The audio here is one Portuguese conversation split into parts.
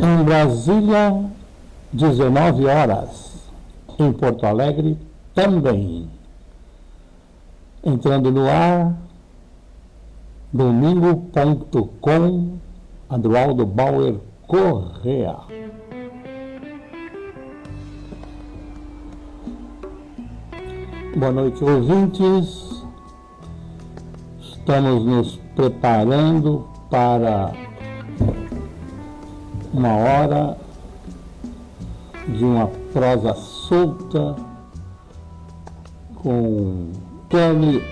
Em Brasília, 19 horas. Em Porto Alegre, também. Entrando no ar, domingo.com, Adroaldo Bauer Correa. Boa noite, ouvintes. Estamos nos preparando para uma hora de uma prosa solta com Kelly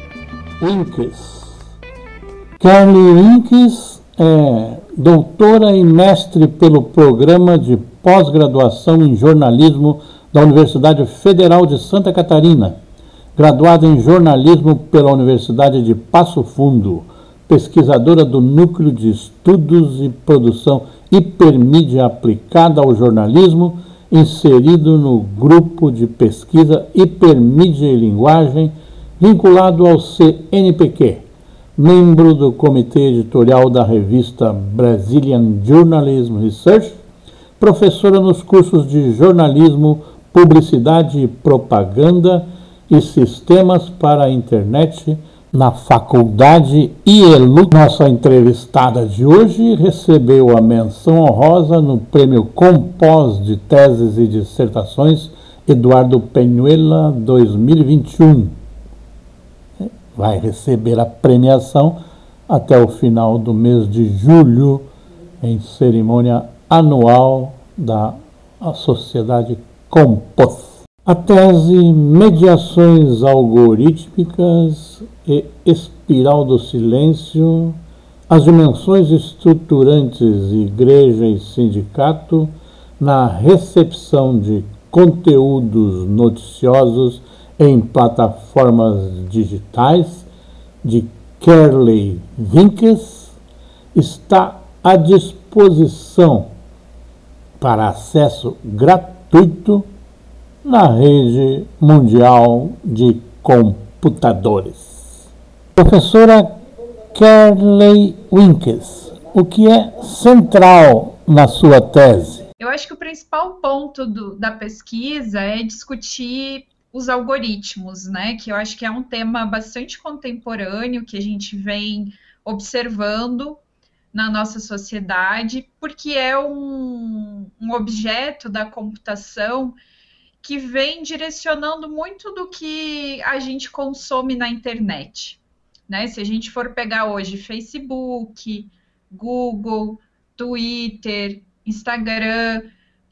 Winkes. Kelly Winkes é doutora e mestre pelo programa de pós-graduação em jornalismo da Universidade Federal de Santa Catarina, graduada em jornalismo pela Universidade de Passo Fundo, pesquisadora do Núcleo de Estudos e Produção Hipermídia Aplicada ao Jornalismo, inserido no grupo de pesquisa Hipermídia e Linguagem, vinculado ao CNPq, membro do comitê editorial da revista Brazilian Journalism Research, professora nos cursos de jornalismo, publicidade e propaganda e sistemas para a internet na Faculdade IELU. Nossa entrevistada de hoje recebeu a menção honrosa no Prêmio Compós de Teses e Dissertações Eduardo Penuela 2021. Vai receber a premiação até o final do mês de julho, em cerimônia anual da Sociedade Compós. A tese Mediações Algorítmicas e Espiral do Silêncio, as dimensões estruturantes Igreja e Sindicato na recepção de conteúdos noticiosos em plataformas digitais, de Kerley Vinkes, está à disposição para acesso gratuito na rede mundial de computadores. Professora Kerley Winkes, o que é central na sua tese? Eu acho que o principal ponto do, da pesquisa é discutir os algoritmos, né? Que eu acho que é um tema bastante contemporâneo que a gente vem observando na nossa sociedade, porque é um, um objeto da computação que vem direcionando muito do que a gente consome na internet. Né? Se a gente for pegar hoje Facebook, Google, Twitter, Instagram,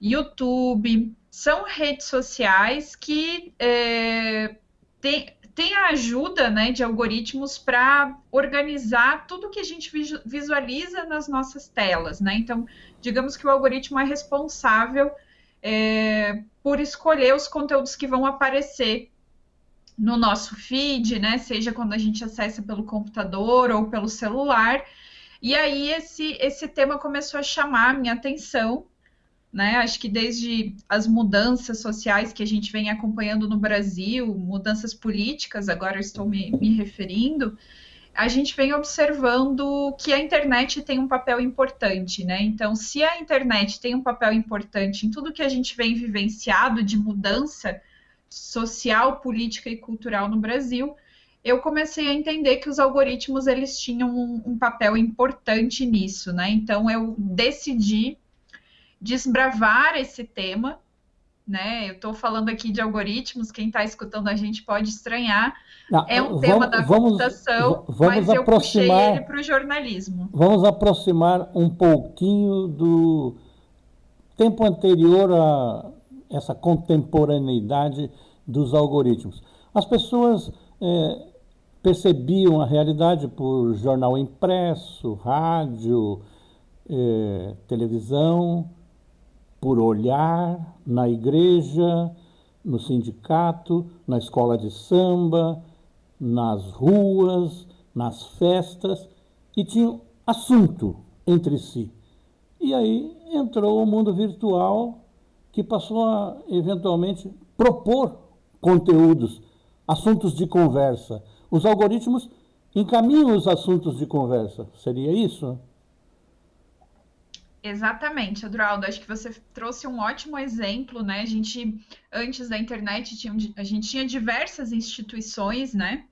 YouTube, são redes sociais que é, têm tem a ajuda né, de algoritmos para organizar tudo que a gente visualiza nas nossas telas. Né? Então, digamos que o algoritmo é responsável é, por escolher os conteúdos que vão aparecer no nosso feed, né? Seja quando a gente acessa pelo computador ou pelo celular. E aí esse, esse tema começou a chamar a minha atenção, né? Acho que desde as mudanças sociais que a gente vem acompanhando no Brasil, mudanças políticas, agora estou me, me referindo, a gente vem observando que a internet tem um papel importante, né? Então, se a internet tem um papel importante em tudo que a gente vem vivenciado de mudança social, política e cultural no Brasil, eu comecei a entender que os algoritmos eles tinham um, um papel importante nisso, né? Então, eu decidi desbravar esse tema né? Eu estou falando aqui de algoritmos, quem está escutando a gente pode estranhar. Não, é um tema da computação, vamos, vamos mas eu puxei ele para o jornalismo. Vamos aproximar um pouquinho do tempo anterior a essa contemporaneidade dos algoritmos. As pessoas é, percebiam a realidade por jornal impresso, rádio, é, televisão, por olhar na igreja, no sindicato, na escola de samba, nas ruas, nas festas, e tinham assunto entre si. E aí entrou o mundo virtual, que passou a eventualmente propor conteúdos, assuntos de conversa. Os algoritmos encaminham os assuntos de conversa. Seria isso? Exatamente, Adroaldo. Acho que você trouxe um ótimo exemplo, né? A gente, antes da internet, tinha, a gente tinha diversas instituições, né?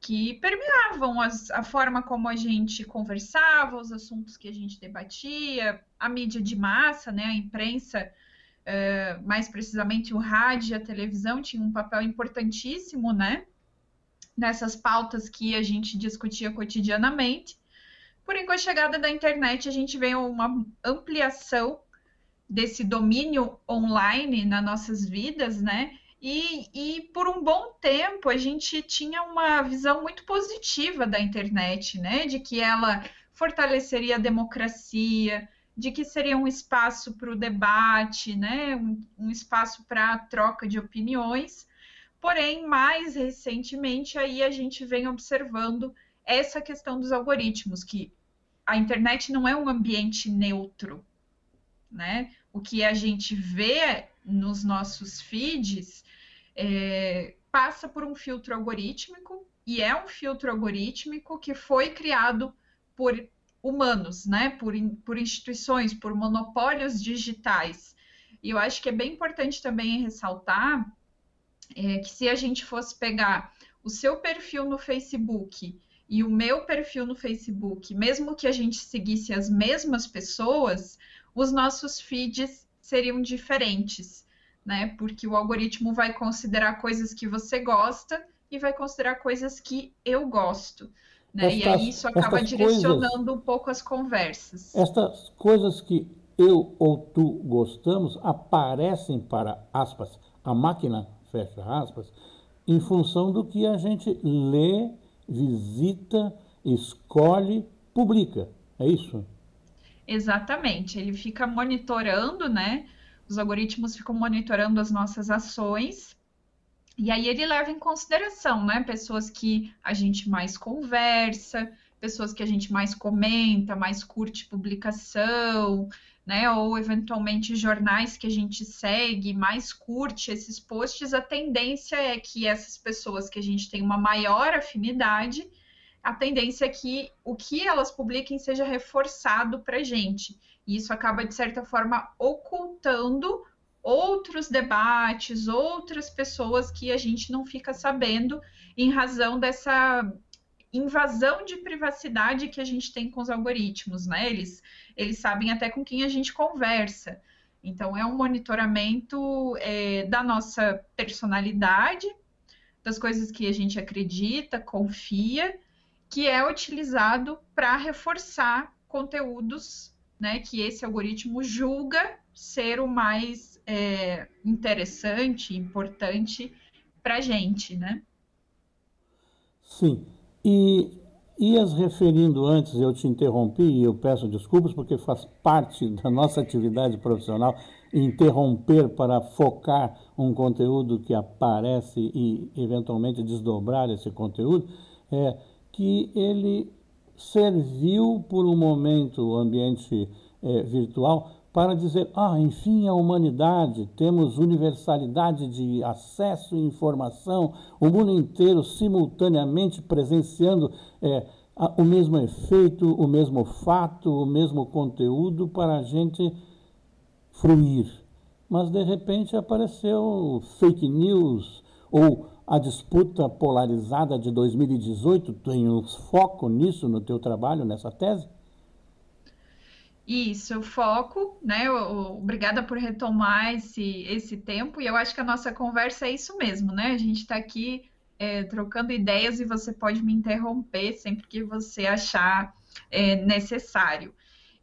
Que permeavam as, a forma como a gente conversava, os assuntos que a gente debatia, a mídia de massa, né? A imprensa, uh, mais precisamente o rádio e a televisão, tinham um papel importantíssimo, né? Nessas pautas que a gente discutia cotidianamente. Porém, com a chegada da internet, a gente vê uma ampliação desse domínio online nas nossas vidas, né? E, e, por um bom tempo a gente tinha uma visão muito positiva da internet, né? De que ela fortaleceria a democracia, de que seria um espaço para o debate, né? Um, um espaço para troca de opiniões. Porém, mais recentemente aí a gente vem observando essa questão dos algoritmos, que a internet não é um ambiente neutro, né? O que a gente vê nos nossos feeds é, passa por um filtro algorítmico e é um filtro algorítmico que foi criado por humanos, né? Por, por instituições, por monopólios digitais. E eu acho que é bem importante também ressaltar é, que se a gente fosse pegar o seu perfil no Facebook e o meu perfil no Facebook, mesmo que a gente seguisse as mesmas pessoas, os nossos feeds seriam diferentes, né? Porque o algoritmo vai considerar coisas que você gosta e vai considerar coisas que eu gosto. Né? Estas, e aí isso acaba direcionando coisas, um pouco as conversas. Estas coisas que eu ou tu gostamos aparecem para aspas, a máquina, fecha aspas, em função do que a gente lê visita, escolhe, publica. É isso? Exatamente. Ele fica monitorando, né? Os algoritmos ficam monitorando as nossas ações. E aí ele leva em consideração, né? Pessoas que a gente mais conversa, pessoas que a gente mais comenta, mais curte publicação, né? Ou eventualmente jornais que a gente segue, mais curte esses posts, a tendência é que essas pessoas que a gente tem uma maior afinidade, a tendência é que o que elas publiquem seja reforçado para gente. E isso acaba, de certa forma, ocultando outros debates, outras pessoas que a gente não fica sabendo em razão dessa invasão de privacidade que a gente tem com os algoritmos, né? Eles, eles sabem até com quem a gente conversa. Então, é um monitoramento é, da nossa personalidade, das coisas que a gente acredita, confia, que é utilizado para reforçar conteúdos né, que esse algoritmo julga ser o mais é, interessante, importante para a gente, né? Sim. E ias referindo antes, eu te interrompi e eu peço desculpas porque faz parte da nossa atividade profissional interromper para focar um conteúdo que aparece e eventualmente desdobrar esse conteúdo, é que ele serviu por um momento o ambiente é, virtual para dizer, ah, enfim, a humanidade, temos universalidade de acesso e informação, o mundo inteiro simultaneamente presenciando é, o mesmo efeito, o mesmo fato, o mesmo conteúdo para a gente fruir. Mas de repente apareceu fake news ou a disputa polarizada de 2018. Tem um foco nisso no teu trabalho, nessa tese? Isso, eu foco, né? Obrigada por retomar esse, esse tempo, e eu acho que a nossa conversa é isso mesmo, né? A gente está aqui é, trocando ideias e você pode me interromper sempre que você achar é, necessário.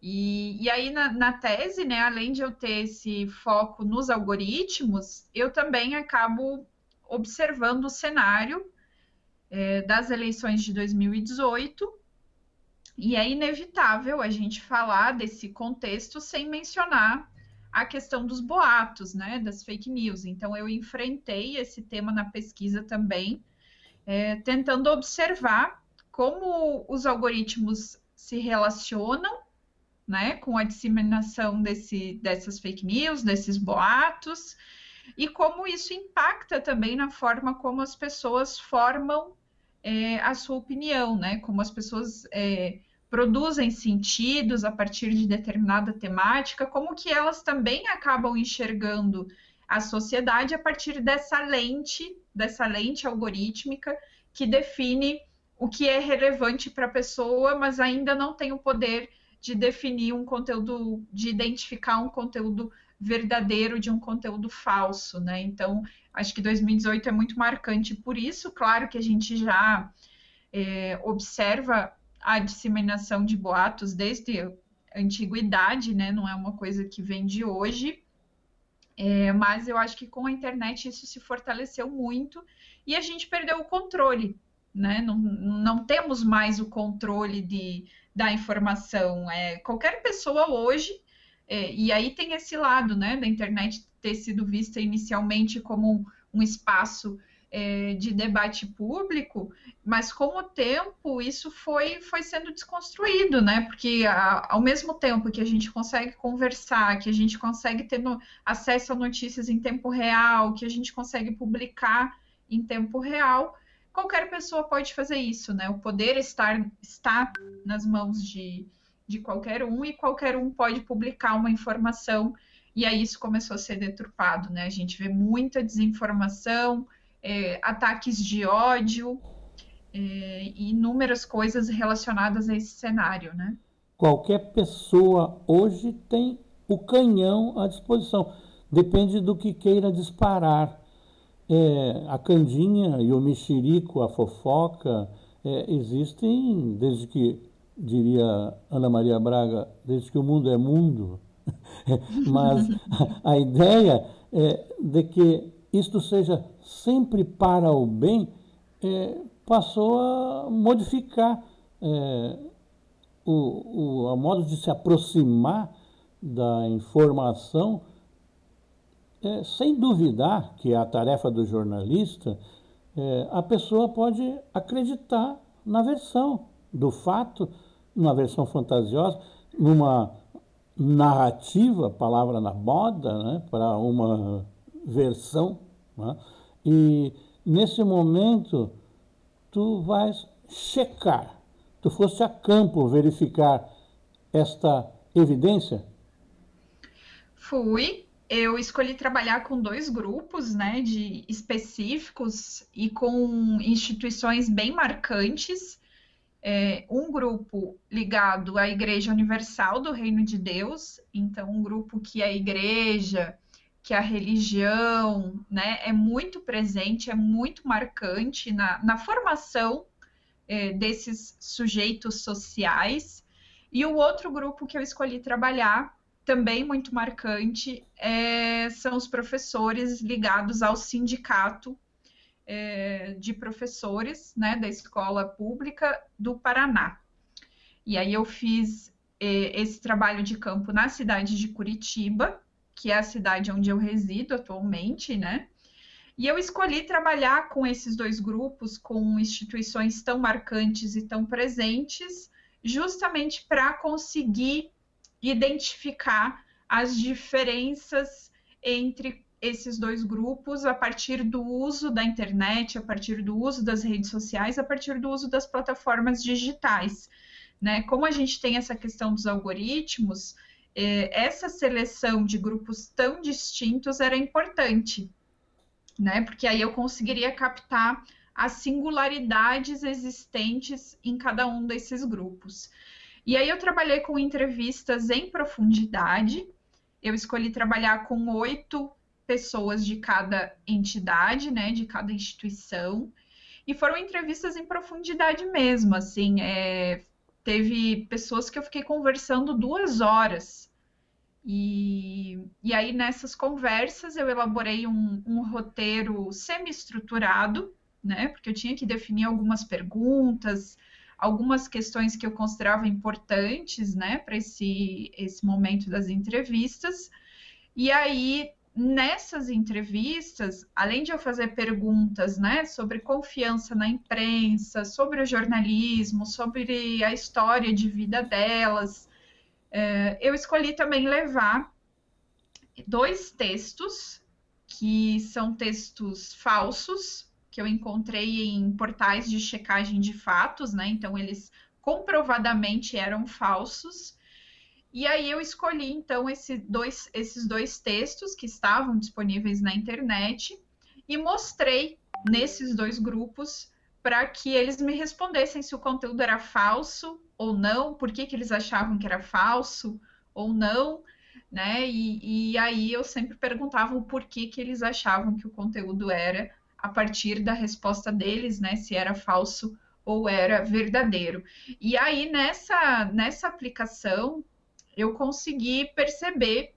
E, e aí, na, na, tese, né, além de eu ter esse foco nos algoritmos, eu também acabo observando o cenário é, das eleições de 2018 e é inevitável a gente falar desse contexto sem mencionar a questão dos boatos, né, das fake news. Então, eu enfrentei esse tema na pesquisa também, é, tentando observar como os algoritmos se relacionam, né, com a disseminação desse, dessas fake news, desses boatos, e como isso impacta também na forma como as pessoas formam é, a sua opinião, né, como as pessoas é, produzem sentidos a partir de determinada temática, como que elas também acabam enxergando a sociedade a partir dessa lente, dessa lente algorítmica que define o que é relevante para a pessoa, mas ainda não tem o poder de definir um conteúdo, de identificar um conteúdo verdadeiro de um conteúdo falso, né? Então, acho que 2018 é muito marcante por isso. Claro que a gente já é, observa a disseminação de boatos desde a antiguidade, né? Não é uma coisa que vem de hoje. É, mas eu acho que com a internet isso se fortaleceu muito e a gente perdeu o controle, né? Não, não temos mais o controle de, da informação. É, qualquer pessoa hoje, é, e aí tem esse lado, né, da internet ter sido vista inicialmente como um, um espaço é, de debate público, mas com o tempo isso foi, foi sendo desconstruído, né? Porque a, ao mesmo tempo que a gente consegue conversar, que a gente consegue ter no, acesso a notícias em tempo real, que a gente consegue publicar em tempo real, qualquer pessoa pode fazer isso, né? O poder estar, está nas mãos de, de qualquer um e qualquer um pode publicar uma informação e aí isso começou a ser deturpado, né? A gente vê muita desinformação, é, ataques de ódio é, e inúmeras coisas relacionadas a esse cenário, né? Qualquer pessoa hoje tem o canhão à disposição. Depende do que queira disparar. É, a candinha e o mexerico, a fofoca, é, existem desde que, diria Ana Maria Braga, desde que o mundo é mundo. Mas a ideia é de que isto seja sempre para o bem, é, passou a modificar é, o, o a modo de se aproximar da informação, é, sem duvidar que é a tarefa do jornalista, é, a pessoa pode acreditar na versão do fato, numa versão fantasiosa, numa narrativa, palavra na moda, né, para uma versão né? E nesse momento, tu vais checar. Tu foste a campo verificar esta evidência? Fui. Eu escolhi trabalhar com dois grupos, né, de específicos e com instituições bem marcantes. É, um grupo ligado à Igreja Universal do Reino de Deus, então um grupo que a igreja que a religião né, é muito presente, é muito marcante na, na formação é, desses sujeitos sociais. E o outro grupo que eu escolhi trabalhar, também muito marcante, é, são os professores ligados ao sindicato é, de professores né, da escola pública do Paraná. E aí eu fiz é, esse trabalho de campo na cidade de Curitiba, que é a cidade onde eu resido atualmente, né? E eu escolhi trabalhar com esses dois grupos, com instituições tão marcantes e tão presentes, justamente para conseguir identificar as diferenças entre esses dois grupos a partir do uso da internet, a partir do uso das redes sociais, a partir do uso das plataformas digitais. Né? Como a gente tem essa questão dos algoritmos, essa seleção de grupos tão distintos era importante, né? Porque aí eu conseguiria captar as singularidades existentes em cada um desses grupos. E aí eu trabalhei com entrevistas em profundidade. Eu escolhi trabalhar com oito pessoas de cada entidade, né, de cada instituição, e foram entrevistas em profundidade mesmo, assim, é, teve pessoas que eu fiquei conversando duas horas. E, e aí, nessas conversas, eu elaborei um, um roteiro semi-estruturado, né? Porque eu tinha que definir algumas perguntas, algumas questões que eu considerava importantes, né, para esse, esse momento das entrevistas. E aí, nessas entrevistas, além de eu fazer perguntas, né, sobre confiança na imprensa, sobre o jornalismo, sobre a história de vida delas, é, eu escolhi também levar dois textos que são textos falsos que eu encontrei em portais de checagem de fatos, né? Então eles comprovadamente eram falsos. E aí eu escolhi então esse dois, esses dois textos que estavam disponíveis na internet e mostrei nesses dois grupos para que eles me respondessem se o conteúdo era falso ou não, por que, que eles achavam que era falso ou não, né? E, e aí eu sempre perguntava o porquê que eles achavam que o conteúdo era a partir da resposta deles, né? Se era falso ou era verdadeiro. E aí nessa nessa aplicação eu consegui perceber,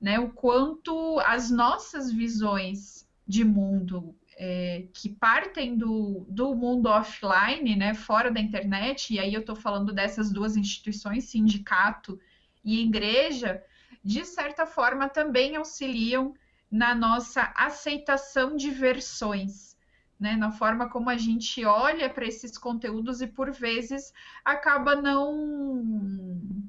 né, o quanto as nossas visões de mundo é, que partem do, do mundo offline, né, fora da internet, e aí eu estou falando dessas duas instituições, sindicato e igreja, de certa forma também auxiliam na nossa aceitação de versões, né, na forma como a gente olha para esses conteúdos e por vezes acaba não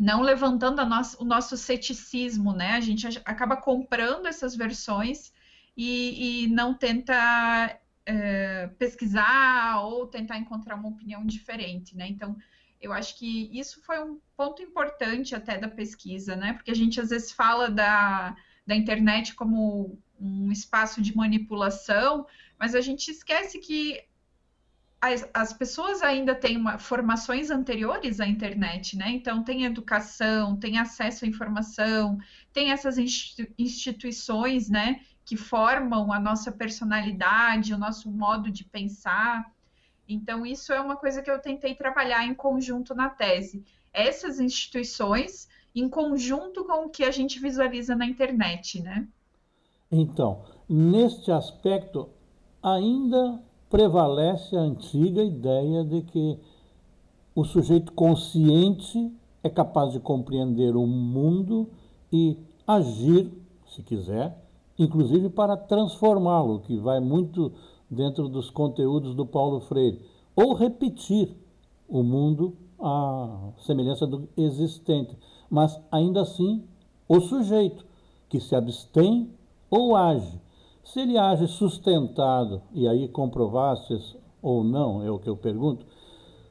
não levantando nosso, o nosso ceticismo, né? A gente acaba comprando essas versões e, e não tenta é, pesquisar ou tentar encontrar uma opinião diferente, né? Então, eu acho que isso foi um ponto importante até da pesquisa, né? Porque a gente às vezes fala da, da internet como um espaço de manipulação, mas a gente esquece que as, as pessoas ainda têm uma, formações anteriores à internet, né? Então, tem educação, tem acesso à informação, tem essas instituições, né? que formam a nossa personalidade, o nosso modo de pensar. Então, isso é uma coisa que eu tentei trabalhar em conjunto na tese. Essas instituições, em conjunto com o que a gente visualiza na internet, né? Então, neste aspecto, ainda prevalece a antiga ideia de que o sujeito consciente é capaz de compreender o mundo e agir, se quiser, inclusive para transformá-lo, que vai muito dentro dos conteúdos do Paulo Freire, ou repetir o mundo à semelhança do existente, mas ainda assim o sujeito que se abstém ou age. Se ele age sustentado, e aí comprovasse ou não, é o que eu pergunto,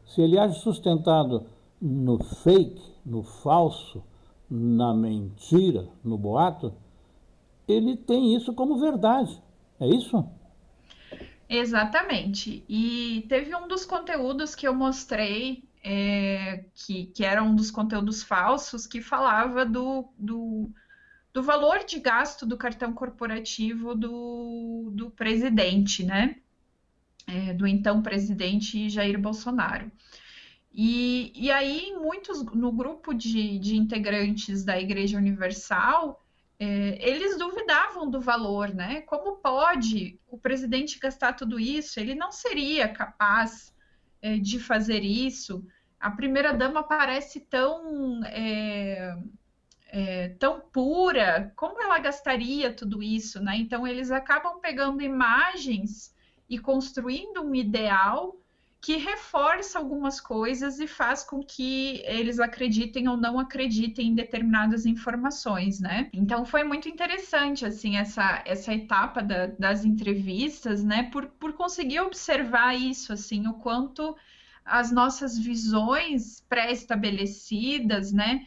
se ele age sustentado no fake, no falso, na mentira, no boato, ele tem isso como verdade. É isso? Exatamente. E teve um dos conteúdos que eu mostrei, é, que, que era um dos conteúdos falsos, que falava do, do, do valor de gasto do cartão corporativo do, do presidente, né? É, do então presidente Jair Bolsonaro. E, e aí, muitos no grupo de, de integrantes da Igreja Universal é, eles duvidavam do valor, né? Como pode o presidente gastar tudo isso? Ele não seria capaz é, de fazer isso. A primeira dama parece tão é, tão pura. Como ela gastaria tudo isso, né? Então eles acabam pegando imagens e construindo um ideal que reforça algumas coisas e faz com que eles acreditem ou não acreditem em determinadas informações, né? Então foi muito interessante assim essa, essa etapa da, das entrevistas, né? Por, por conseguir observar isso, assim, o quanto as nossas visões pré-estabelecidas, né?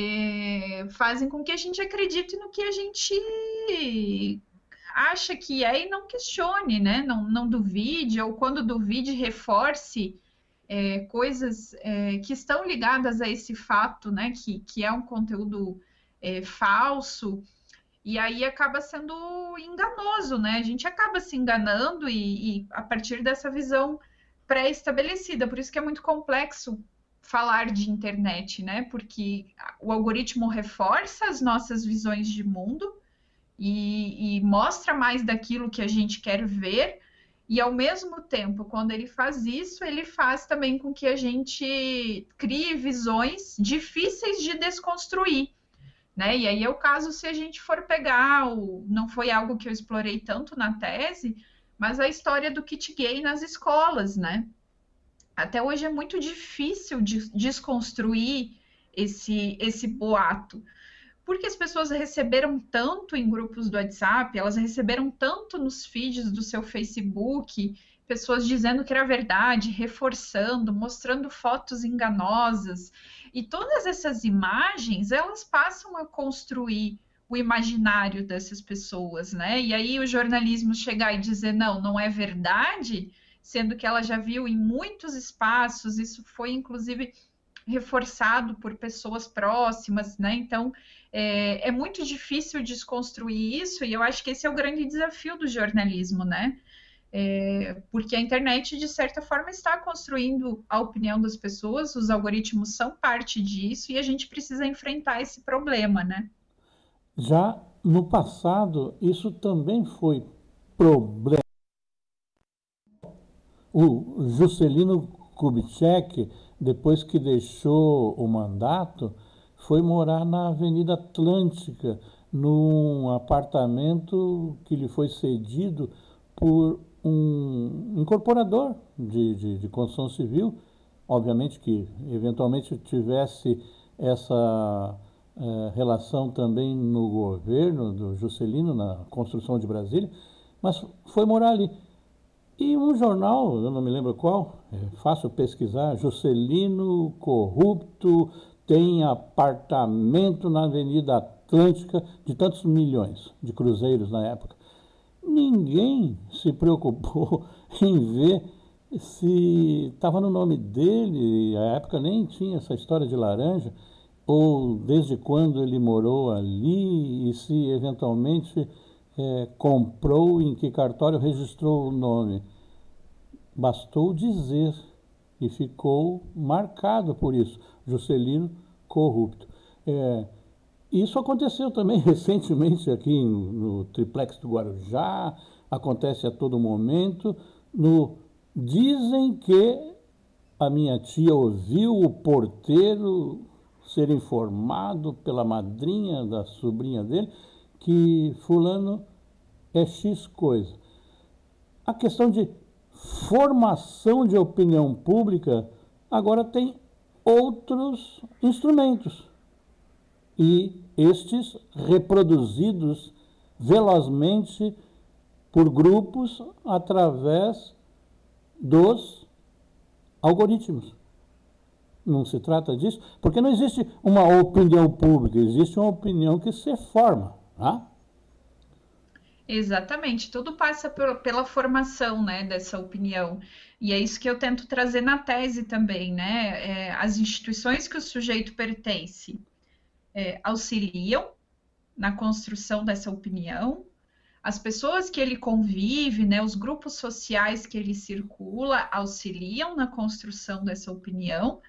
É, fazem com que a gente acredite no que a gente acha que é e não questione, né? Não, não duvide, ou quando duvide, reforce é, coisas é, que estão ligadas a esse fato, né? Que, que é um conteúdo é, falso, e aí acaba sendo enganoso, né? A gente acaba se enganando e, e a partir dessa visão pré-estabelecida. Por isso que é muito complexo falar de internet, né? Porque o algoritmo reforça as nossas visões de mundo e, e mostra mais daquilo que a gente quer ver. E ao mesmo tempo, quando ele faz isso, ele faz também com que a gente crie visões difíceis de desconstruir. Né? E aí é o caso se a gente for pegar, o... não foi algo que eu explorei tanto na tese, mas a história do kit gay nas escolas, né? Até hoje é muito difícil de desconstruir esse, esse boato porque as pessoas receberam tanto em grupos do WhatsApp, elas receberam tanto nos feeds do seu Facebook, pessoas dizendo que era verdade, reforçando, mostrando fotos enganosas. E todas essas imagens, elas passam a construir o imaginário dessas pessoas, né? E aí o jornalismo chegar e dizer não, não é verdade, sendo que ela já viu em muitos espaços, isso foi inclusive reforçado por pessoas próximas, né? Então é, é muito difícil desconstruir isso, e eu acho que esse é o grande desafio do jornalismo, né? É, porque a internet, de certa forma, está construindo a opinião das pessoas, os algoritmos são parte disso e a gente precisa enfrentar esse problema, né? Já no passado, isso também foi problema. O Juscelino Kubitschek, depois que deixou o mandato, foi morar na Avenida Atlântica, num apartamento que lhe foi cedido por um incorporador de, de, de construção civil, obviamente que eventualmente tivesse essa é, relação também no governo do Juscelino, na construção de Brasília, mas foi morar ali. E um jornal, eu não me lembro qual, é fácil pesquisar, Juscelino corrupto tem apartamento na Avenida Atlântica de tantos milhões de cruzeiros na época. Ninguém se preocupou em ver se estava no nome dele, a época nem tinha essa história de laranja, ou desde quando ele morou ali e se eventualmente é, comprou, em que cartório registrou o nome. Bastou dizer e ficou marcado por isso, Juscelino corrupto. É, isso aconteceu também recentemente aqui no triplex do Guarujá, acontece a todo momento. No, dizem que a minha tia ouviu o porteiro ser informado pela madrinha da sobrinha dele que fulano é X coisa. A questão de formação de opinião pública agora tem outros instrumentos e estes reproduzidos velozmente por grupos através dos algoritmos. Não se trata disso, porque não existe uma opinião pública, existe uma opinião que se forma. Tá? Exatamente, tudo passa por, pela formação né, dessa opinião. E é isso que eu tento trazer na tese também, né? É, as instituições que o sujeito pertence, é, auxiliam na construção dessa opinião, as pessoas que ele convive, né, os grupos sociais que ele circula, auxiliam na construção dessa opinião.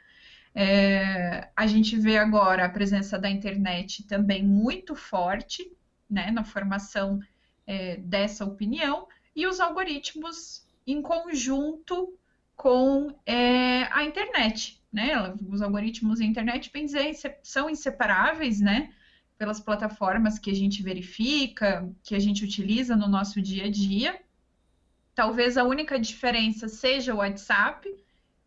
É, a gente vê agora a presença da internet também muito forte né, na formação é, dessa opinião, e os algoritmos em conjunto com é, a internet né? Os algoritmos da internet bem dizer, são inseparáveis, né? Pelas plataformas que a gente verifica, que a gente utiliza no nosso dia a dia. Talvez a única diferença seja o WhatsApp,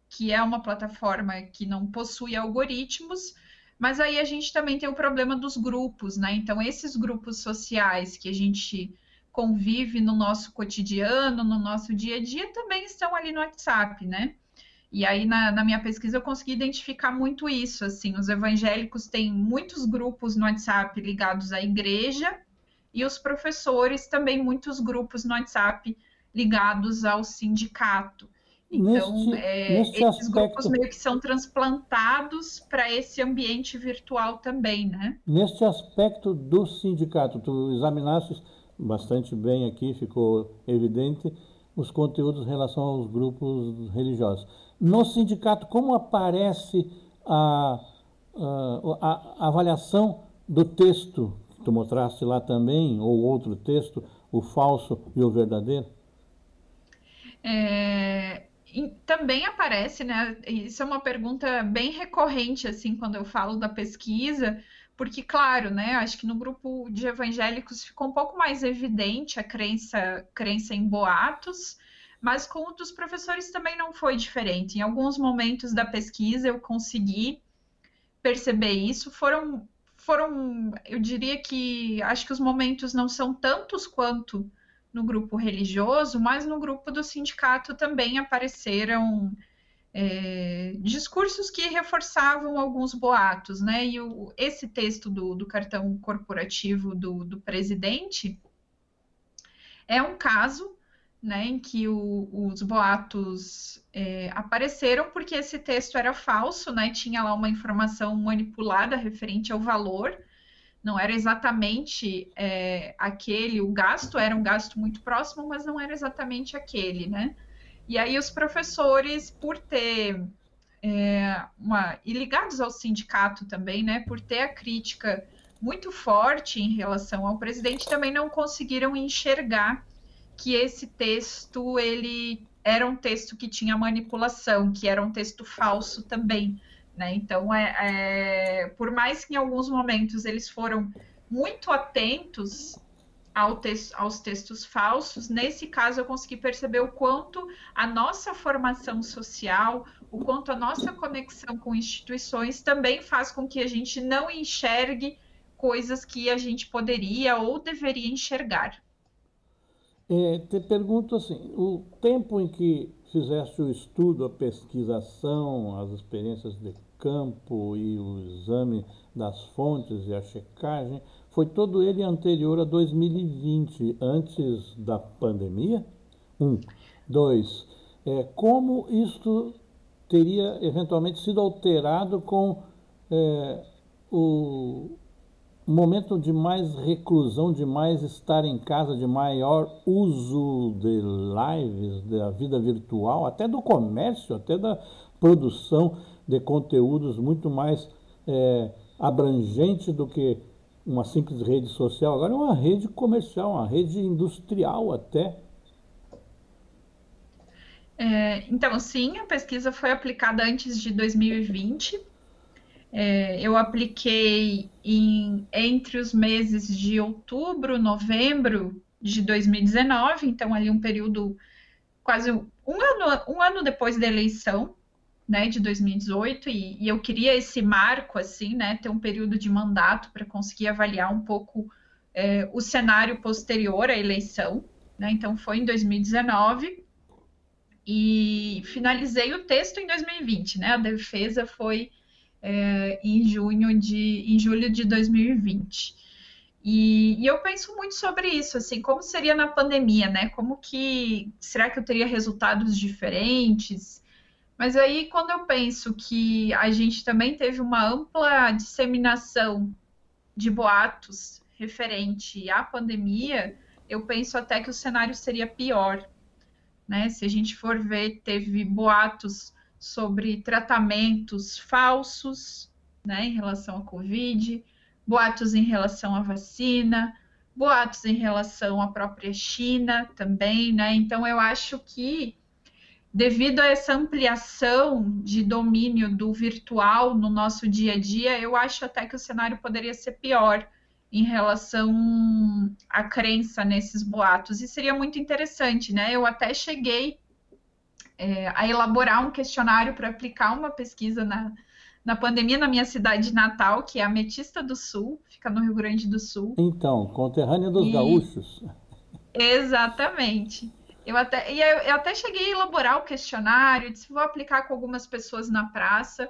que é uma plataforma que não possui algoritmos, mas aí a gente também tem o problema dos grupos, né? Então, esses grupos sociais que a gente convive no nosso cotidiano, no nosso dia a dia, também estão ali no WhatsApp, né? E aí, na, na, minha pesquisa, eu consegui identificar muito isso. Assim, os evangélicos têm muitos grupos no WhatsApp ligados à igreja, e os professores também muitos grupos no WhatsApp ligados ao sindicato. Então, neste, é, neste esses aspecto, grupos meio que são transplantados para esse ambiente virtual também, né? Neste aspecto do sindicato, tu examinaste bastante bem aqui, ficou evidente os conteúdos em relação aos grupos religiosos. No sindicato, como aparece a, a, a avaliação do texto que tu mostraste lá também, ou outro texto, o falso e o verdadeiro? É, também aparece, né? Isso é uma pergunta bem recorrente, assim, quando eu falo da pesquisa, porque, claro, né? Acho que no grupo de evangélicos ficou um pouco mais evidente a crença, crença em boatos, mas com o dos professores também não foi diferente. Em alguns momentos da pesquisa eu consegui perceber isso. Foram, foram, eu diria que acho que os momentos não são tantos quanto no grupo religioso, mas no grupo do sindicato também apareceram é, discursos que reforçavam alguns boatos, né? E o, esse texto do, do cartão corporativo do, do, presidente é um caso, né, em que o, os boatos é, apareceram porque esse texto era falso, né? Tinha lá uma informação manipulada referente ao valor. Não era exatamente é, aquele, o gasto era um gasto muito próximo, mas não era exatamente aquele, né? E aí os professores, por ter é, uma. e ligados ao sindicato também, né? Por ter a crítica muito forte em relação ao presidente, também não conseguiram enxergar que esse texto ele era um texto que tinha manipulação, que era um texto falso também. Né? Então, é, é, por mais que em alguns momentos eles foram muito atentos ao aos textos falsos, nesse caso eu consegui perceber o quanto a nossa formação social, o quanto a nossa conexão com instituições também faz com que a gente não enxergue coisas que a gente poderia ou deveria enxergar. É, te pergunto assim, o tempo em que fizeste o estudo, a pesquisação, as experiências de campo e o exame das fontes e a checagem, foi todo ele anterior a 2020, antes da pandemia? Um. Dois, é, como isto teria eventualmente sido alterado com é, o momento de mais reclusão, de mais estar em casa, de maior uso de lives, da vida virtual, até do comércio, até da produção de conteúdos muito mais é, abrangente do que uma simples rede social, agora é uma rede comercial, uma rede industrial até. É, então, sim, a pesquisa foi aplicada antes de 2020. É, eu apliquei em, entre os meses de outubro, novembro de 2019, então ali um período quase um ano, um ano depois da eleição né, de 2018, e, e, eu queria esse marco, assim, né, ter um período de mandato para conseguir avaliar um pouco é, o cenário posterior à eleição, né, então foi em 2019, e finalizei o texto em 2020, né, a defesa foi é, em junho de, em julho de 2020. E, e, eu penso muito sobre isso, assim, como seria na pandemia, né? Como que será que eu teria resultados diferentes? Mas aí, quando eu penso que a gente também teve uma ampla disseminação de boatos referente à pandemia, eu penso até que o cenário seria pior. Né? Se a gente for ver, teve boatos sobre tratamentos falsos né, em relação à Covid, boatos em relação à vacina, boatos em relação à própria China também, né? Então eu acho que devido a essa ampliação de domínio do virtual no nosso dia a dia, eu acho até que o cenário poderia ser pior em relação à crença nesses boatos. E seria muito interessante, né? Eu até cheguei é, a elaborar um questionário para aplicar uma pesquisa na, na pandemia na minha cidade natal, que é a Metista do Sul, fica no Rio Grande do Sul. Então, conterrânea dos e... gaúchos. Exatamente. Eu até, e eu, eu, até cheguei a elaborar o questionário, disse vou aplicar com algumas pessoas na praça,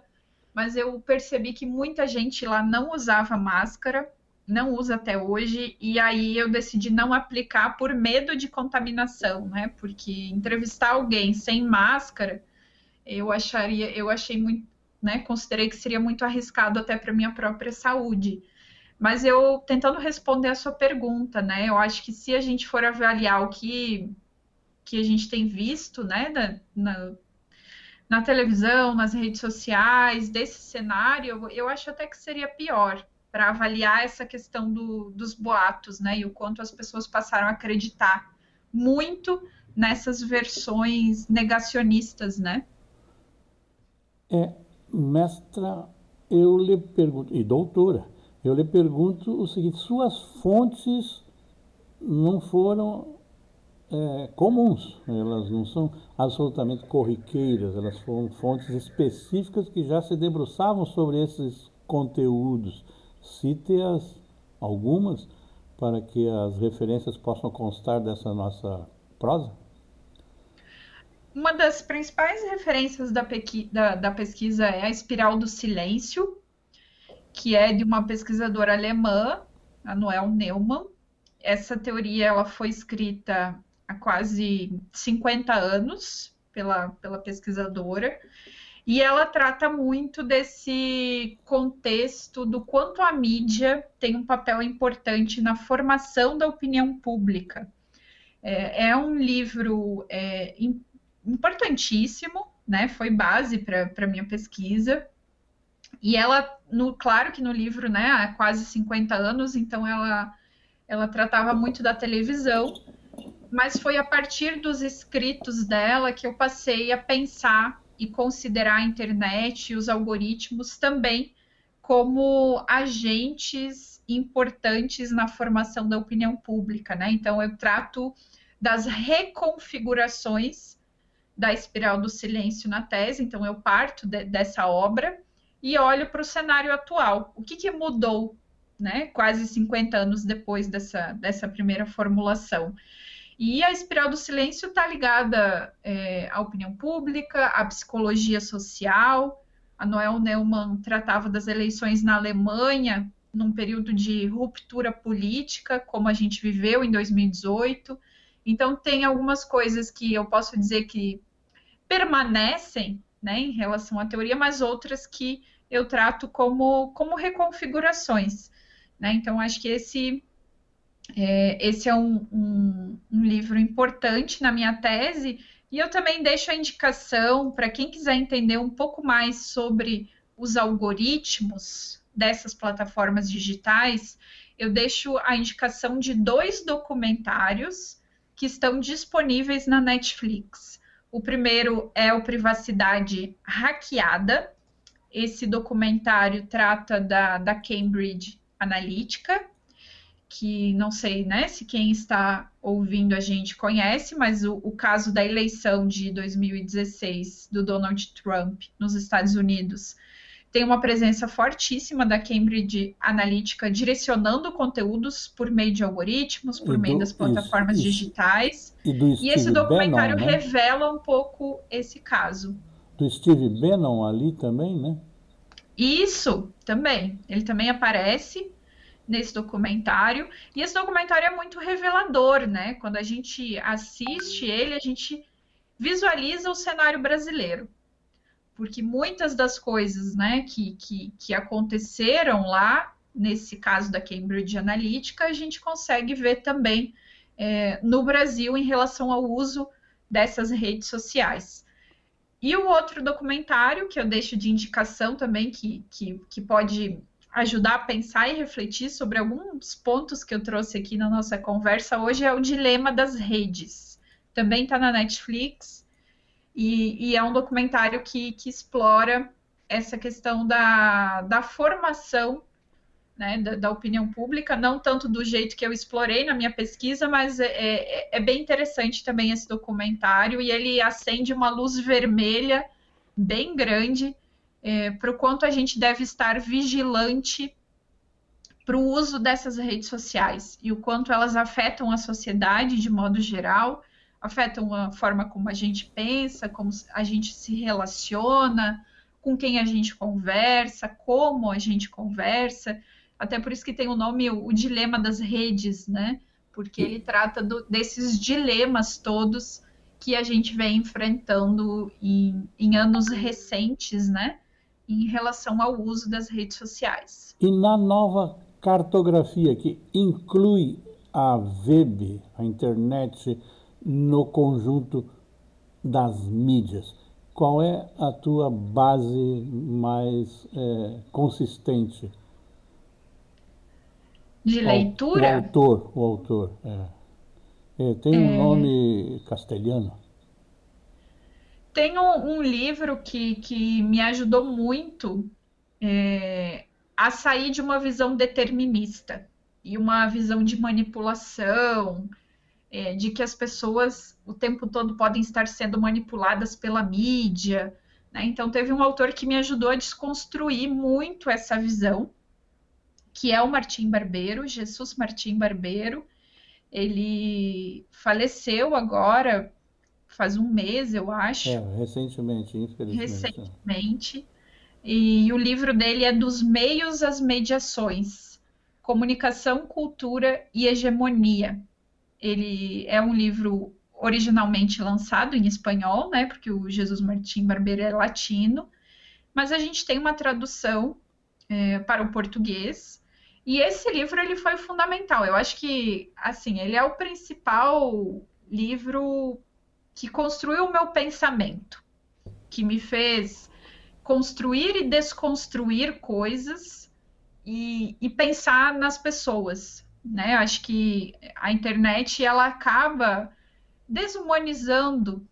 mas eu percebi que muita gente lá não usava máscara, não usa até hoje, e aí eu decidi não aplicar por medo de contaminação, né? Porque entrevistar alguém sem máscara, eu acharia, eu achei muito, né? Considerei que seria muito arriscado até para minha própria saúde. Mas eu tentando responder a sua pergunta, né? Eu acho que se a gente for avaliar o que que a gente tem visto, né, na, na, na televisão, nas redes sociais, desse cenário, eu acho até que seria pior para avaliar essa questão do, dos boatos, né, e o quanto as pessoas passaram a acreditar muito nessas versões negacionistas, né? É, mestra, eu lhe pergunto, e doutora, eu lhe pergunto o seguinte: suas fontes não foram é, comuns, elas não são absolutamente corriqueiras, elas foram fontes específicas que já se debruçavam sobre esses conteúdos. Cite-as algumas, para que as referências possam constar dessa nossa prosa? Uma das principais referências da, da, da pesquisa é a espiral do silêncio, que é de uma pesquisadora alemã, a Noel Neumann. Essa teoria ela foi escrita há quase 50 anos pela, pela pesquisadora, e ela trata muito desse contexto do quanto a mídia tem um papel importante na formação da opinião pública. É, é um livro é, importantíssimo, né? Foi base para a minha pesquisa. E ela, no, claro que no livro, né, há quase 50 anos, então ela, ela tratava muito da televisão, mas foi a partir dos escritos dela que eu passei a pensar e considerar a internet e os algoritmos também como agentes importantes na formação da opinião pública, né? Então eu trato das reconfigurações da espiral do silêncio na tese, então eu parto de, dessa obra e olho para o cenário atual. O que, que mudou, né, quase 50 anos depois dessa, dessa primeira formulação? E a espiral do silêncio está ligada é, à opinião pública, à psicologia social. A Noel Neumann tratava das eleições na Alemanha num período de ruptura política, como a gente viveu em 2018. Então, tem algumas coisas que eu posso dizer que permanecem né, em relação à teoria, mas outras que eu trato como, como reconfigurações. Né? Então, acho que esse é, esse é um, um, um, livro importante na minha tese, e eu também deixo a indicação para quem quiser entender um pouco mais sobre os algoritmos dessas plataformas digitais, eu deixo a indicação de dois documentários que estão disponíveis na Netflix. O primeiro é o Privacidade Hackeada. Esse documentário trata da, da Cambridge Analytica, que não sei né, se quem está ouvindo a gente conhece, mas o, o, caso da eleição de 2016 do Donald Trump nos Estados Unidos tem uma presença fortíssima da Cambridge Analytica direcionando conteúdos por meio de algoritmos, por do, meio das plataformas isso, digitais. E, e esse documentário Bannon, né? revela um pouco esse caso. Do Steve Bannon ali também, né? Isso, também. Ele também aparece nesse documentário. E esse documentário é muito revelador, né? Quando a gente assiste ele, a gente visualiza o cenário brasileiro porque muitas das coisas né, que, que, que aconteceram lá, nesse caso da Cambridge Analytica, a gente consegue ver também é, no Brasil em relação ao uso dessas redes sociais. E o outro documentário que eu deixo de indicação também, que, que, que pode ajudar a pensar e refletir sobre alguns pontos que eu trouxe aqui na nossa conversa hoje, é o Dilema das Redes. Também está na Netflix, e, e é um documentário que, que explora essa questão da, da formação né, da, da, opinião pública, não tanto do jeito que eu explorei na minha pesquisa, mas é, é, é bem interessante também esse documentário e ele acende uma luz vermelha bem grande é, para o quanto a gente deve estar vigilante para o uso dessas redes sociais e o quanto elas afetam a sociedade de modo geral afetam a forma como a gente pensa, como a gente se relaciona, com quem a gente conversa, como a gente conversa. Até por isso que tem o nome o dilema das redes, né? Porque ele trata do, desses dilemas todos que a gente vem enfrentando em, em anos recentes, né? Em relação ao uso das redes sociais. E na nova cartografia que inclui a web, a internet, no conjunto das mídias. Qual é a tua base mais é, consistente? De leitura? O, autor, o autor. É. É, tem um é. nome castelhano? Tem um, um, livro que, que me ajudou muito é, a sair de uma visão determinista e uma visão de manipulação, é, de que as pessoas o tempo todo podem estar sendo manipuladas pela mídia. Né? Então, teve um autor que me ajudou a desconstruir muito essa visão, que é o Martim Barbeiro, Jesus Martim Barbeiro. Ele faleceu agora, faz um mês, eu acho. É, recentemente, infelizmente. Recentemente. E o livro dele é Dos Meios às Mediações: Comunicação, Cultura e Hegemonia. Ele é um livro originalmente lançado em espanhol, né? Porque o Jesus Martim Barbeiro é latino, mas a gente tem uma tradução é, para o português. E esse livro ele foi fundamental. Eu acho que assim ele é o principal livro que construiu o meu pensamento, que me fez construir e desconstruir coisas e, e pensar nas pessoas, né? Acho que a internet ela acaba desumanizando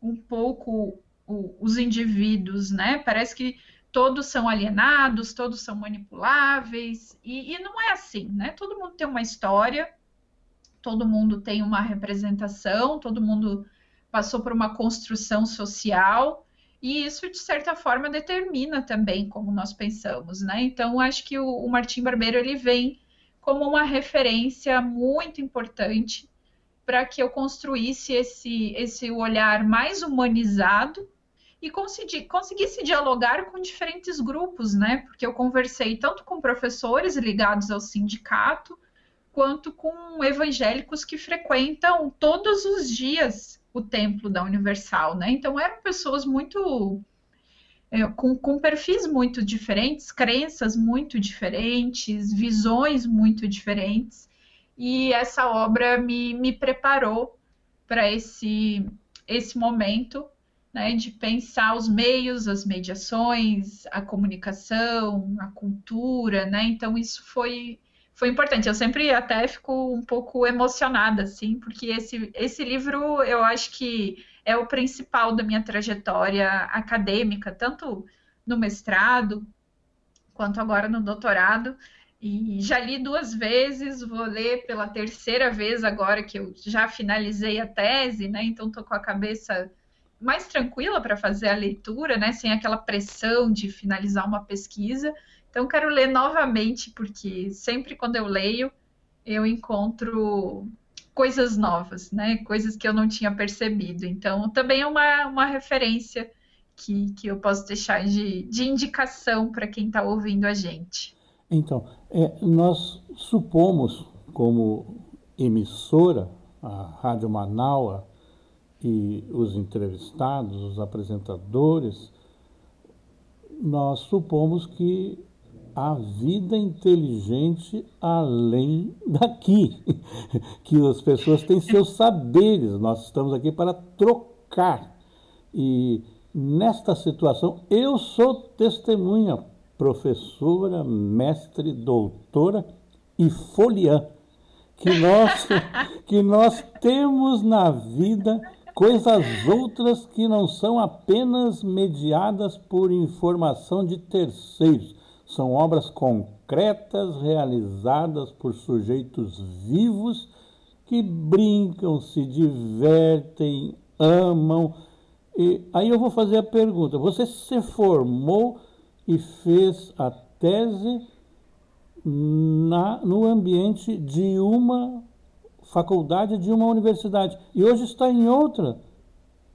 um pouco o, os indivíduos, né? Parece que todos são alienados, todos são manipuláveis, e, e, não é assim, né? Todo mundo tem uma história, todo mundo tem uma representação, todo mundo passou por uma construção social, e isso, de certa forma, determina também como nós pensamos, né? Então, acho que o, o Martim Barbeiro, ele vem como uma referência muito importante para que eu construísse esse, esse olhar mais humanizado e consegui, conseguisse dialogar com diferentes grupos, né? Porque eu conversei tanto com professores ligados ao sindicato, quanto com evangélicos que frequentam todos os dias o templo da Universal, né? Então eram pessoas muito é, com, com perfis muito diferentes, crenças muito diferentes, visões muito diferentes e essa obra me, me preparou para esse, esse momento né, de pensar os meios, as mediações, a comunicação, a cultura, né? Então isso foi foi importante. Eu sempre até fico um pouco emocionada assim, porque esse esse livro eu acho que é o principal da minha trajetória acadêmica, tanto no mestrado quanto agora no doutorado. E já li duas vezes, vou ler pela terceira vez agora que eu já finalizei a tese, né? Então estou com a cabeça mais tranquila para fazer a leitura, né? Sem aquela pressão de finalizar uma pesquisa. Então quero ler novamente, porque sempre quando eu leio, eu encontro coisas novas, né? Coisas que eu não tinha percebido. Então também é uma, uma referência que, que eu posso deixar de, de indicação para quem está ouvindo a gente. Então, é, nós supomos, como emissora, a Rádio Manaua e os entrevistados, os apresentadores, nós supomos que a vida inteligente além daqui, que as pessoas têm seus saberes, nós estamos aqui para trocar. E nesta situação, eu sou testemunha professora, mestre, doutora e foliã, que nós, que nós temos na vida coisas outras que não são apenas mediadas por informação de terceiros. São obras concretas realizadas por sujeitos vivos que brincam, se divertem, amam. E aí eu vou fazer a pergunta: você se formou e fez a tese na, no ambiente de uma faculdade, de uma universidade. E hoje está em outra.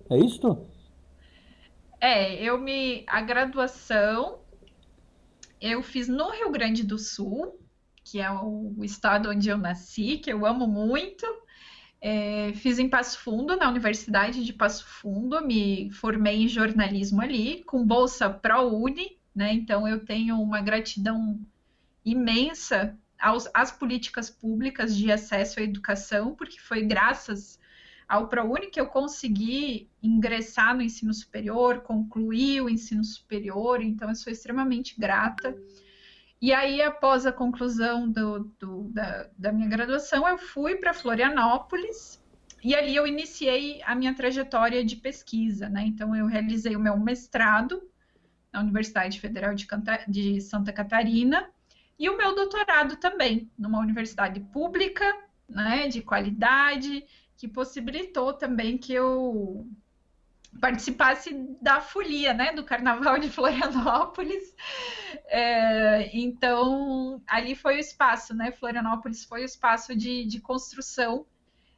É isto? É, eu me. A graduação eu fiz no Rio Grande do Sul, que é o estado onde eu nasci, que eu amo muito. É, fiz em Passo Fundo, na Universidade de Passo Fundo, me formei em jornalismo ali, com bolsa ProUni, né? Então eu tenho uma gratidão imensa aos, às políticas públicas de acesso à educação, porque foi graças ao ProUni que eu consegui ingressar no ensino superior, concluir o ensino superior, então eu sou extremamente grata. E aí, após a conclusão do, do, da, da minha graduação, eu fui para Florianópolis e ali eu iniciei a minha trajetória de pesquisa, né? Então, eu realizei o meu mestrado na Universidade Federal de, Canta de Santa Catarina, e o meu doutorado também, numa universidade pública, né, de qualidade, que possibilitou também que eu participasse da folia, né, do Carnaval de Florianópolis. É, então, ali foi o espaço, né? Florianópolis foi o espaço de, de construção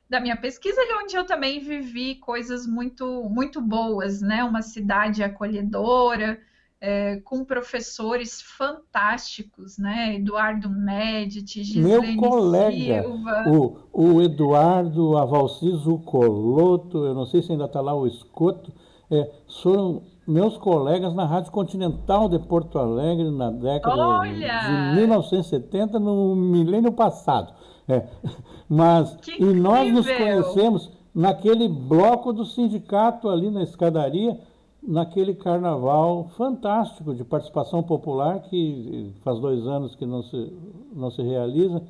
da minha pesquisa, ali onde eu também vivi coisas muito, muito boas, né? Uma cidade acolhedora, é, com professores fantásticos, né? Eduardo Medici, Gislene Meu colega, Silva. O, o Eduardo, a Valciso Coloto, eu não sei se ainda está lá o Escoto, é, foram meus colegas na Rádio Continental de Porto Alegre na década Olha! de 1970, no milênio passado. É. Mas, e nós nos conhecemos naquele bloco do sindicato ali na escadaria, naquele carnaval fantástico de participação popular que faz dois anos que não se, não se realiza.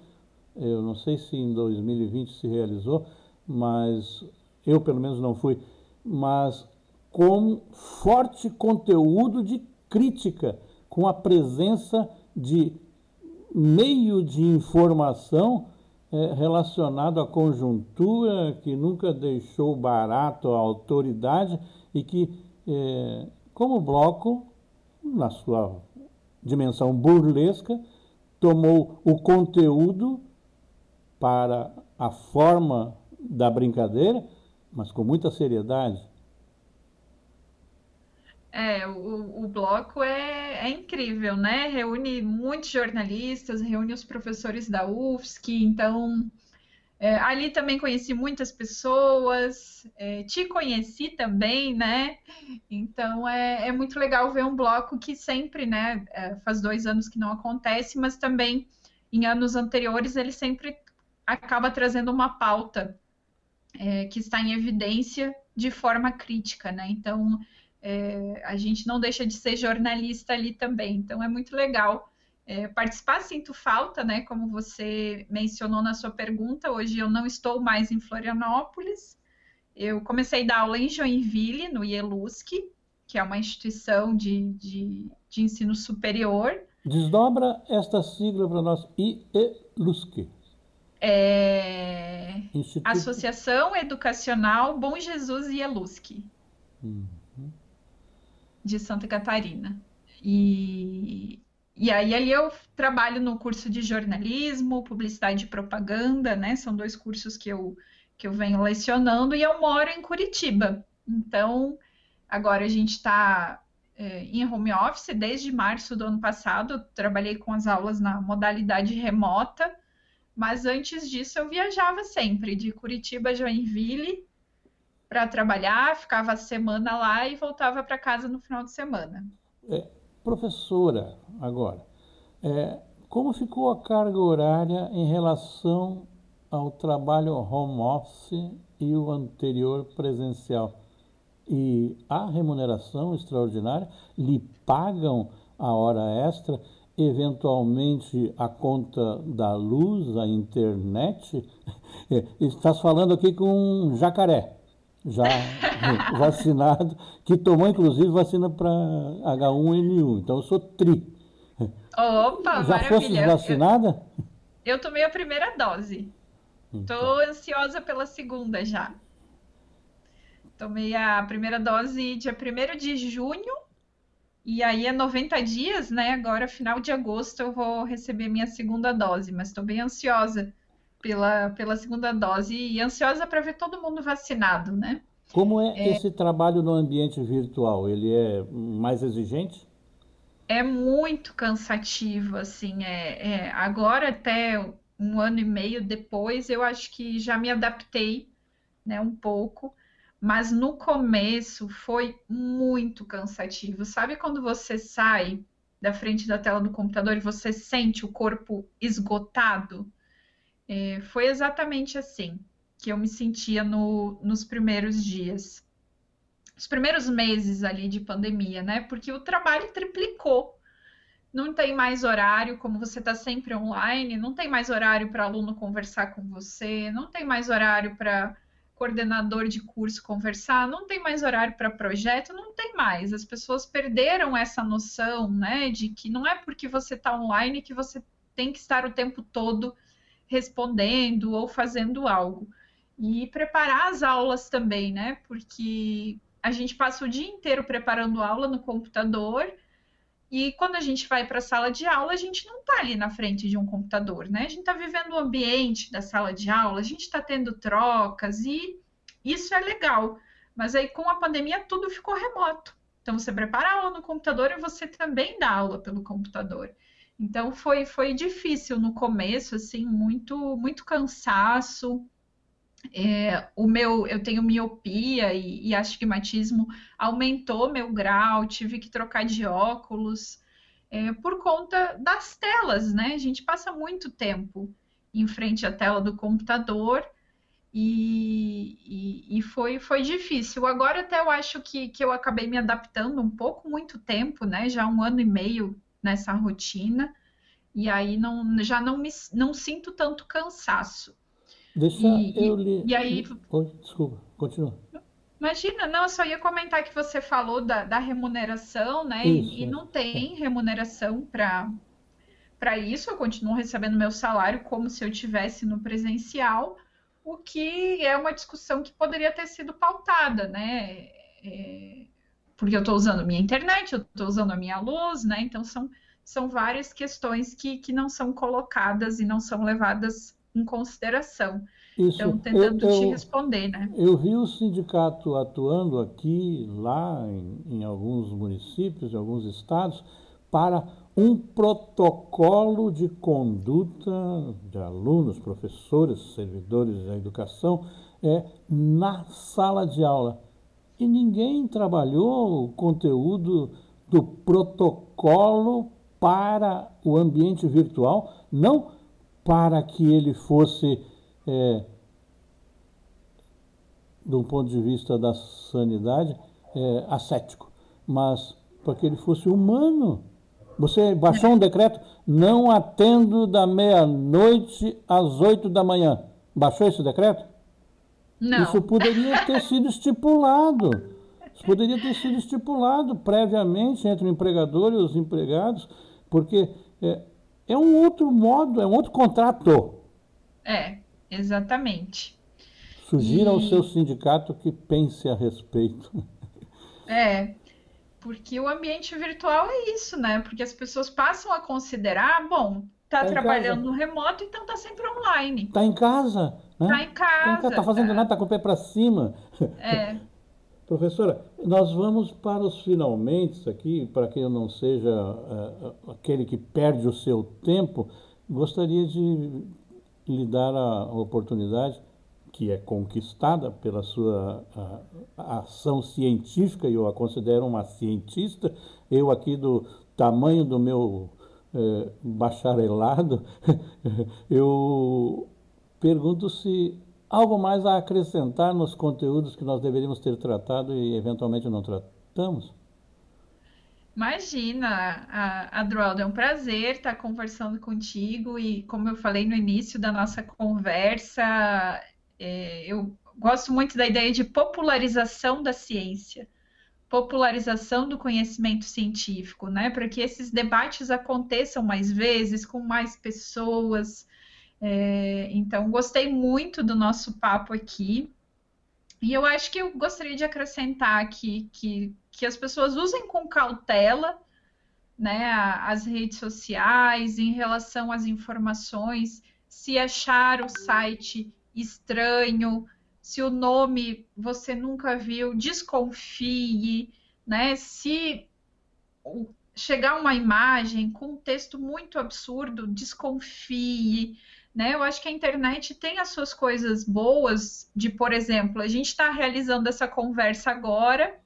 Eu não sei se em 2020 se realizou, mas eu pelo menos não fui. Mas com forte conteúdo de crítica, com a presença de meio de informação eh, relacionado à conjuntura, que nunca deixou barato a autoridade e que, eh, como bloco, na sua dimensão burlesca, tomou o conteúdo para a forma da brincadeira, mas com muita seriedade. É, o, o bloco é, é incrível, né? Reúne muitos jornalistas, reúne os professores da UFSC, então é, ali também conheci muitas pessoas, é, te conheci também, né? Então é, é muito legal ver um bloco que sempre, né? é, faz dois anos que não acontece, mas também em anos anteriores ele sempre acaba trazendo uma pauta é, que está em evidência de forma crítica, né? Então é, a gente não deixa de ser jornalista ali também. Então é muito legal é, participar. Sinto falta, né? Como você mencionou na sua pergunta, hoje eu não estou mais em Florianópolis. Eu comecei a dar aula em Joinville, no IELUSC, que é uma instituição de, de, de ensino superior. Desdobra esta sigla para nós, IELUSC. É... Instituto... Associação Educacional Bom Jesus IELUSC. Hum. de Santa Catarina. E, e aí ali eu trabalho no curso de jornalismo, publicidade e propaganda, né? São dois cursos que eu, que eu venho lecionando e eu moro em Curitiba. Então, agora a gente está é, em home office desde março do ano passado. Eu trabalhei com as aulas na modalidade remota, mas antes disso eu viajava sempre, de Curitiba a Joinville para trabalhar, ficava a semana lá e voltava para casa no final de semana. É, professora, agora, é, como ficou a carga horária em relação ao trabalho home office e o anterior presencial? E a remuneração extraordinária? Lhe pagam a hora extra? Eventualmente a conta da luz, a internet? É, estás falando aqui com um jacaré já vacinado, que tomou inclusive vacina para H1N1. Então eu sou tri. Opa, já fosse vacinada? Eu, eu tomei a primeira dose. Estou ansiosa pela segunda já. Tomei a primeira dose dia 1 de junho. E aí é 90 dias, né? Agora, final de agosto, eu vou receber minha segunda dose, mas estou bem ansiosa pela, pela segunda dose e ansiosa para ver todo mundo vacinado, né? Como é, é, esse trabalho no ambiente virtual? Ele é mais exigente? É muito cansativo, assim. É, é, agora, até um ano e meio depois, eu acho que já me adaptei, né, um pouco. Mas no começo foi muito cansativo. Sabe quando você sai da frente da tela do computador e você sente o corpo esgotado? É, foi exatamente assim que eu me sentia no, nos primeiros dias, os primeiros meses ali de pandemia, né? Porque o trabalho triplicou. Não tem mais horário, como você está sempre online, não tem mais horário para aluno conversar com você, não tem mais horário para coordenador de curso conversar, não tem mais horário para projeto, não tem mais. As pessoas perderam essa noção, né, de que não é porque você está online que você tem que estar o tempo todo respondendo ou fazendo algo. E preparar as aulas também, né? Porque a gente passa o dia inteiro preparando aula no computador e quando a gente vai para a sala de aula, a gente não está ali na frente de um computador, né? A gente está vivendo o ambiente da sala de aula, a gente está tendo trocas e isso é legal. Mas aí com a pandemia tudo ficou remoto. Então você prepara aula no computador e você também dá aula pelo computador. Então foi foi difícil no começo, assim, muito muito cansaço. É, o meu, eu tenho miopia e, e astigmatismo aumentou meu grau, tive que trocar de óculos é, por conta das telas, né? A gente passa muito tempo em frente à tela do computador e, e, e, foi, foi difícil. Agora até eu acho que, que eu acabei me adaptando um pouco, muito tempo, né? Já um ano e meio nessa rotina, e aí não, já não, me, não sinto tanto cansaço. Deixa E, eu e, lhe. e aí, desculpa, continua. imagina, não, eu só ia comentar que você falou da, da remuneração, né? Isso, E, e não é. tem remuneração para para isso, eu continuo recebendo meu salário como se eu tivesse no presencial, o que é uma discussão que poderia ter sido pautada, né? É, porque eu estou usando minha internet, eu estou usando a minha luz, né? Então são, são várias questões que, que não são colocadas e não são levadas em consideração. Isso, Então, eu, tentando te eu, responder, né? eu vi o sindicato atuando aqui, lá em, em alguns municípios, em alguns estados, para um protocolo de conduta de alunos, professores, servidores da educação, é, na sala de aula. E ninguém trabalhou o conteúdo do protocolo para o ambiente virtual, não para que ele fosse, é, um ponto de vista da sanidade, é, ascético, mas para que ele fosse humano. Você baixou um decreto, não atendo da meia-noite às oito da manhã. Baixou esse decreto? Isso Não, poderia ter sido estipulado. Isso poderia ter sido estipulado previamente entre o empregador e os empregados, porque é, é um outro modo, é um outro contrato. é, exatamente. Sugira ao seu E sindicato que pense a respeito. é, porque o ambiente virtual é isso, né? Porque as pessoas passam a considerar, bom, tá Está em trabalhando no remoto, então tá sempre online. Está em casa, Tá né? em Está em casa, casa, fazendo nada, tá, está com o pé para cima. é, Professora, nós vamos para os finalmente aqui, para que eu não seja eh, aquele que perde o seu tempo, gostaria de lhe dar a oportunidade, que é conquistada pela sua a- a ação científica, e eu a considero uma cientista, eu aqui do tamanho do meu eh, bacharelado, eu pergunto se algo mais a acrescentar nos conteúdos que nós deveríamos ter tratado e eventualmente não tratamos? Imagina, Adroaldo, é um prazer estar conversando contigo e, como eu falei no início da nossa conversa, é, eu gosto muito da ideia de popularização da ciência, popularização do conhecimento científico, né? Para que esses debates aconteçam mais vezes, com mais pessoas. É, então, gostei muito do nosso papo aqui. E eu acho que eu gostaria de acrescentar aqui que, que as pessoas usem com cautela, né, as redes sociais em relação às informações, se achar o site estranho, se o nome você nunca viu, desconfie, né? Se chegar uma imagem com um texto muito absurdo, desconfie, né? Eu acho que a internet tem as suas coisas boas, de, por exemplo, a gente está realizando essa conversa agora,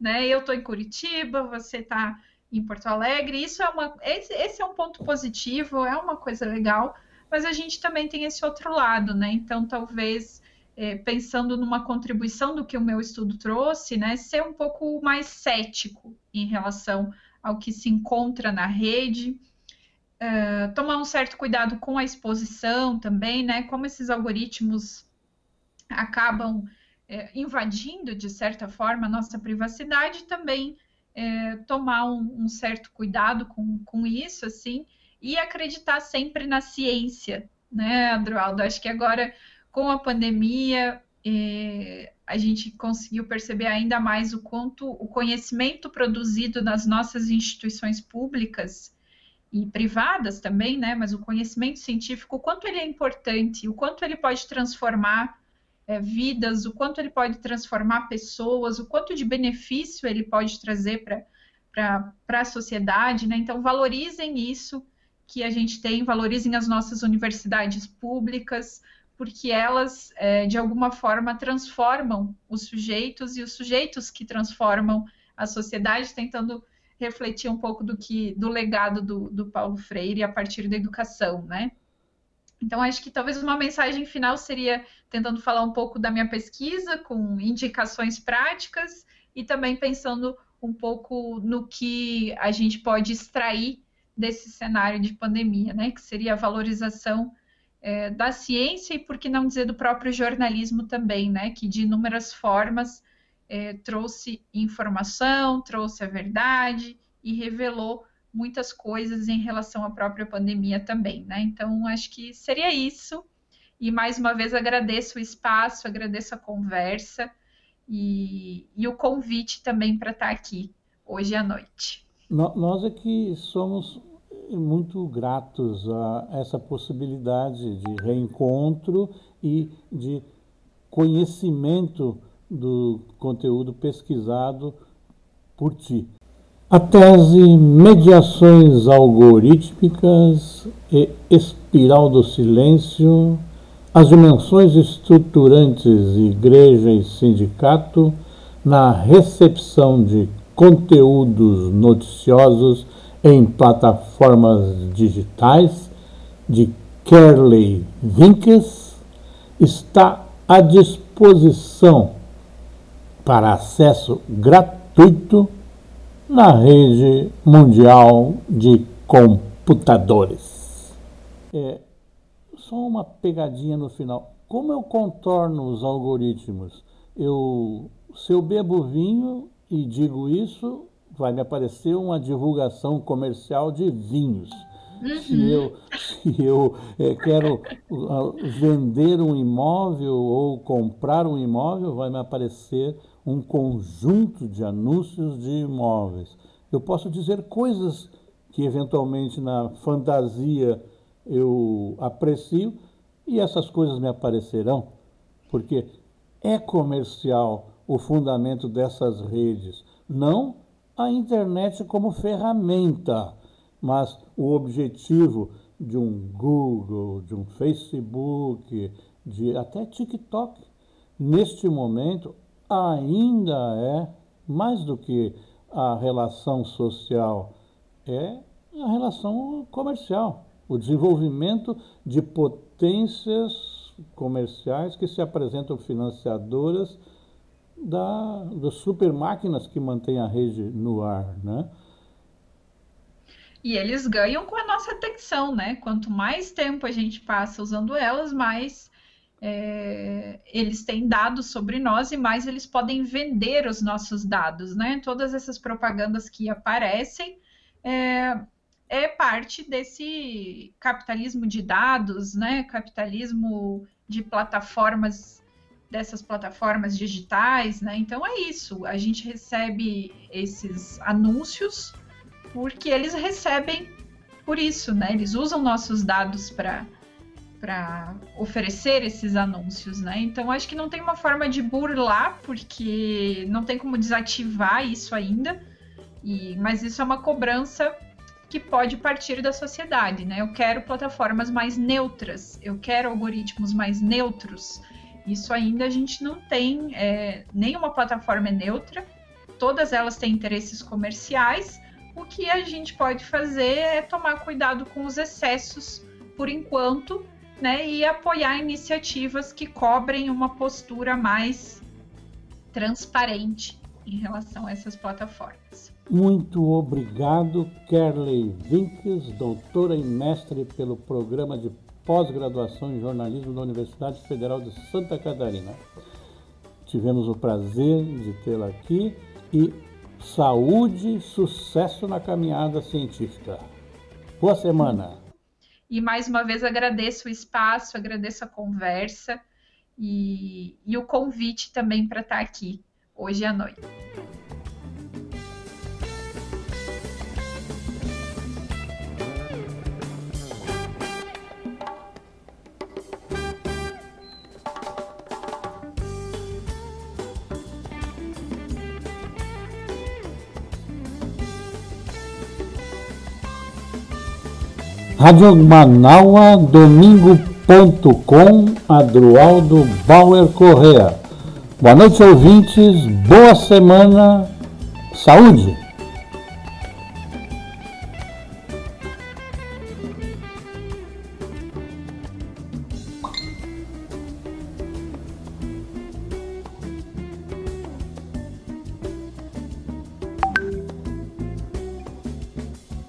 né? Eu estou em Curitiba, você está em Porto Alegre, isso é uma, esse, esse é um ponto positivo, é uma coisa legal, mas a gente também tem esse outro lado, né? Então, talvez, eh, pensando numa contribuição do que o meu estudo trouxe, né? Ser um pouco mais cético em relação ao que se encontra na rede, eh, tomar um certo cuidado com a exposição também, né? Como esses algoritmos acabam invadindo, de certa forma, a nossa privacidade, também tomar um, um certo cuidado com, com isso, assim, e acreditar sempre na ciência, né, Adroaldo? Acho que agora, com a pandemia, a gente conseguiu perceber ainda mais o quanto o conhecimento produzido nas nossas instituições públicas e privadas também, né? Mas o conhecimento científico, o quanto ele é importante, o quanto ele pode transformar é, vidas, o quanto ele pode transformar pessoas, o quanto de benefício ele pode trazer para a sociedade, né? Então valorizem isso que a gente tem, valorizem as nossas universidades públicas, porque elas, é, de alguma forma, transformam os sujeitos e os sujeitos que transformam a sociedade, tentando refletir um pouco do que do legado do, do Paulo Freire a partir da educação, né? Então, acho que talvez uma mensagem final seria tentando falar um pouco da minha pesquisa, com indicações práticas, e também pensando um pouco no que a gente pode extrair desse cenário de pandemia, né? Que seria a valorização é, da ciência e, por que não dizer, do próprio jornalismo também, né? Que de inúmeras formas é, trouxe informação, trouxe a verdade e revelou muitas coisas em relação à própria pandemia também, né? Então, acho que seria isso. E mais uma vez agradeço o espaço, agradeço a conversa e, e o convite também para estar aqui hoje à noite. Nós aqui somos muito gratos a essa possibilidade de reencontro e de conhecimento do conteúdo pesquisado por ti. A tese Mediações Algorítmicas e Espiral do Silêncio, as dimensões estruturantes Igreja e Sindicato na recepção de conteúdos noticiosos em plataformas digitais de Kerley Vinkes está à disposição para acesso gratuito na rede mundial de computadores. É, só uma pegadinha no final. Como eu contorno os algoritmos? Eu, se eu bebo vinho e digo isso, vai me aparecer uma divulgação comercial de vinhos. Uhum. Se eu, se eu é, quero uh, vender um imóvel ou comprar um imóvel, vai me aparecer um conjunto de anúncios de imóveis. Eu posso dizer coisas que eventualmente na fantasia eu aprecio e essas coisas me aparecerão, porque é comercial o fundamento dessas redes, não a internet como ferramenta, mas o objetivo de um Google, de um Facebook, de até TikTok, neste momento ainda é mais do que a relação social, é a relação comercial, o desenvolvimento de potências comerciais que se apresentam financiadoras da, das super máquinas que mantêm a rede no ar, né? E eles ganham com a nossa atenção, né? Quanto mais tempo a gente passa usando elas, mais é, eles têm dados sobre nós e mais eles podem vender os nossos dados, né? Todas essas propagandas que aparecem é, é parte desse capitalismo de dados, né? Capitalismo de plataformas dessas plataformas digitais, né? Então é isso. A gente recebe esses anúncios porque eles recebem por isso, né? Eles usam nossos dados para para oferecer esses anúncios, né? Então acho que não tem uma forma de burlar, porque não tem como desativar isso ainda. E, mas isso é uma cobrança que pode partir da sociedade, né? Eu quero plataformas mais neutras, eu quero algoritmos mais neutros. Isso ainda a gente não tem, é, nenhuma plataforma é neutra, todas elas têm interesses comerciais. O que a gente pode fazer é tomar cuidado com os excessos por enquanto, né, e apoiar iniciativas que cobrem uma postura mais transparente em relação a essas plataformas. Muito obrigado, Kerley Vinkes, doutora e mestre pelo programa de pós-graduação em jornalismo da Universidade Federal de Santa Catarina. Tivemos o prazer de tê-la aqui e saúde sucesso na caminhada científica. Boa semana! E mais uma vez agradeço o espaço, agradeço a conversa e, e o convite também para estar aqui hoje à noite. Rádio Manaua, domingo.com, Adroaldo Bauer Correa. Boa noite, ouvintes, boa semana, saúde!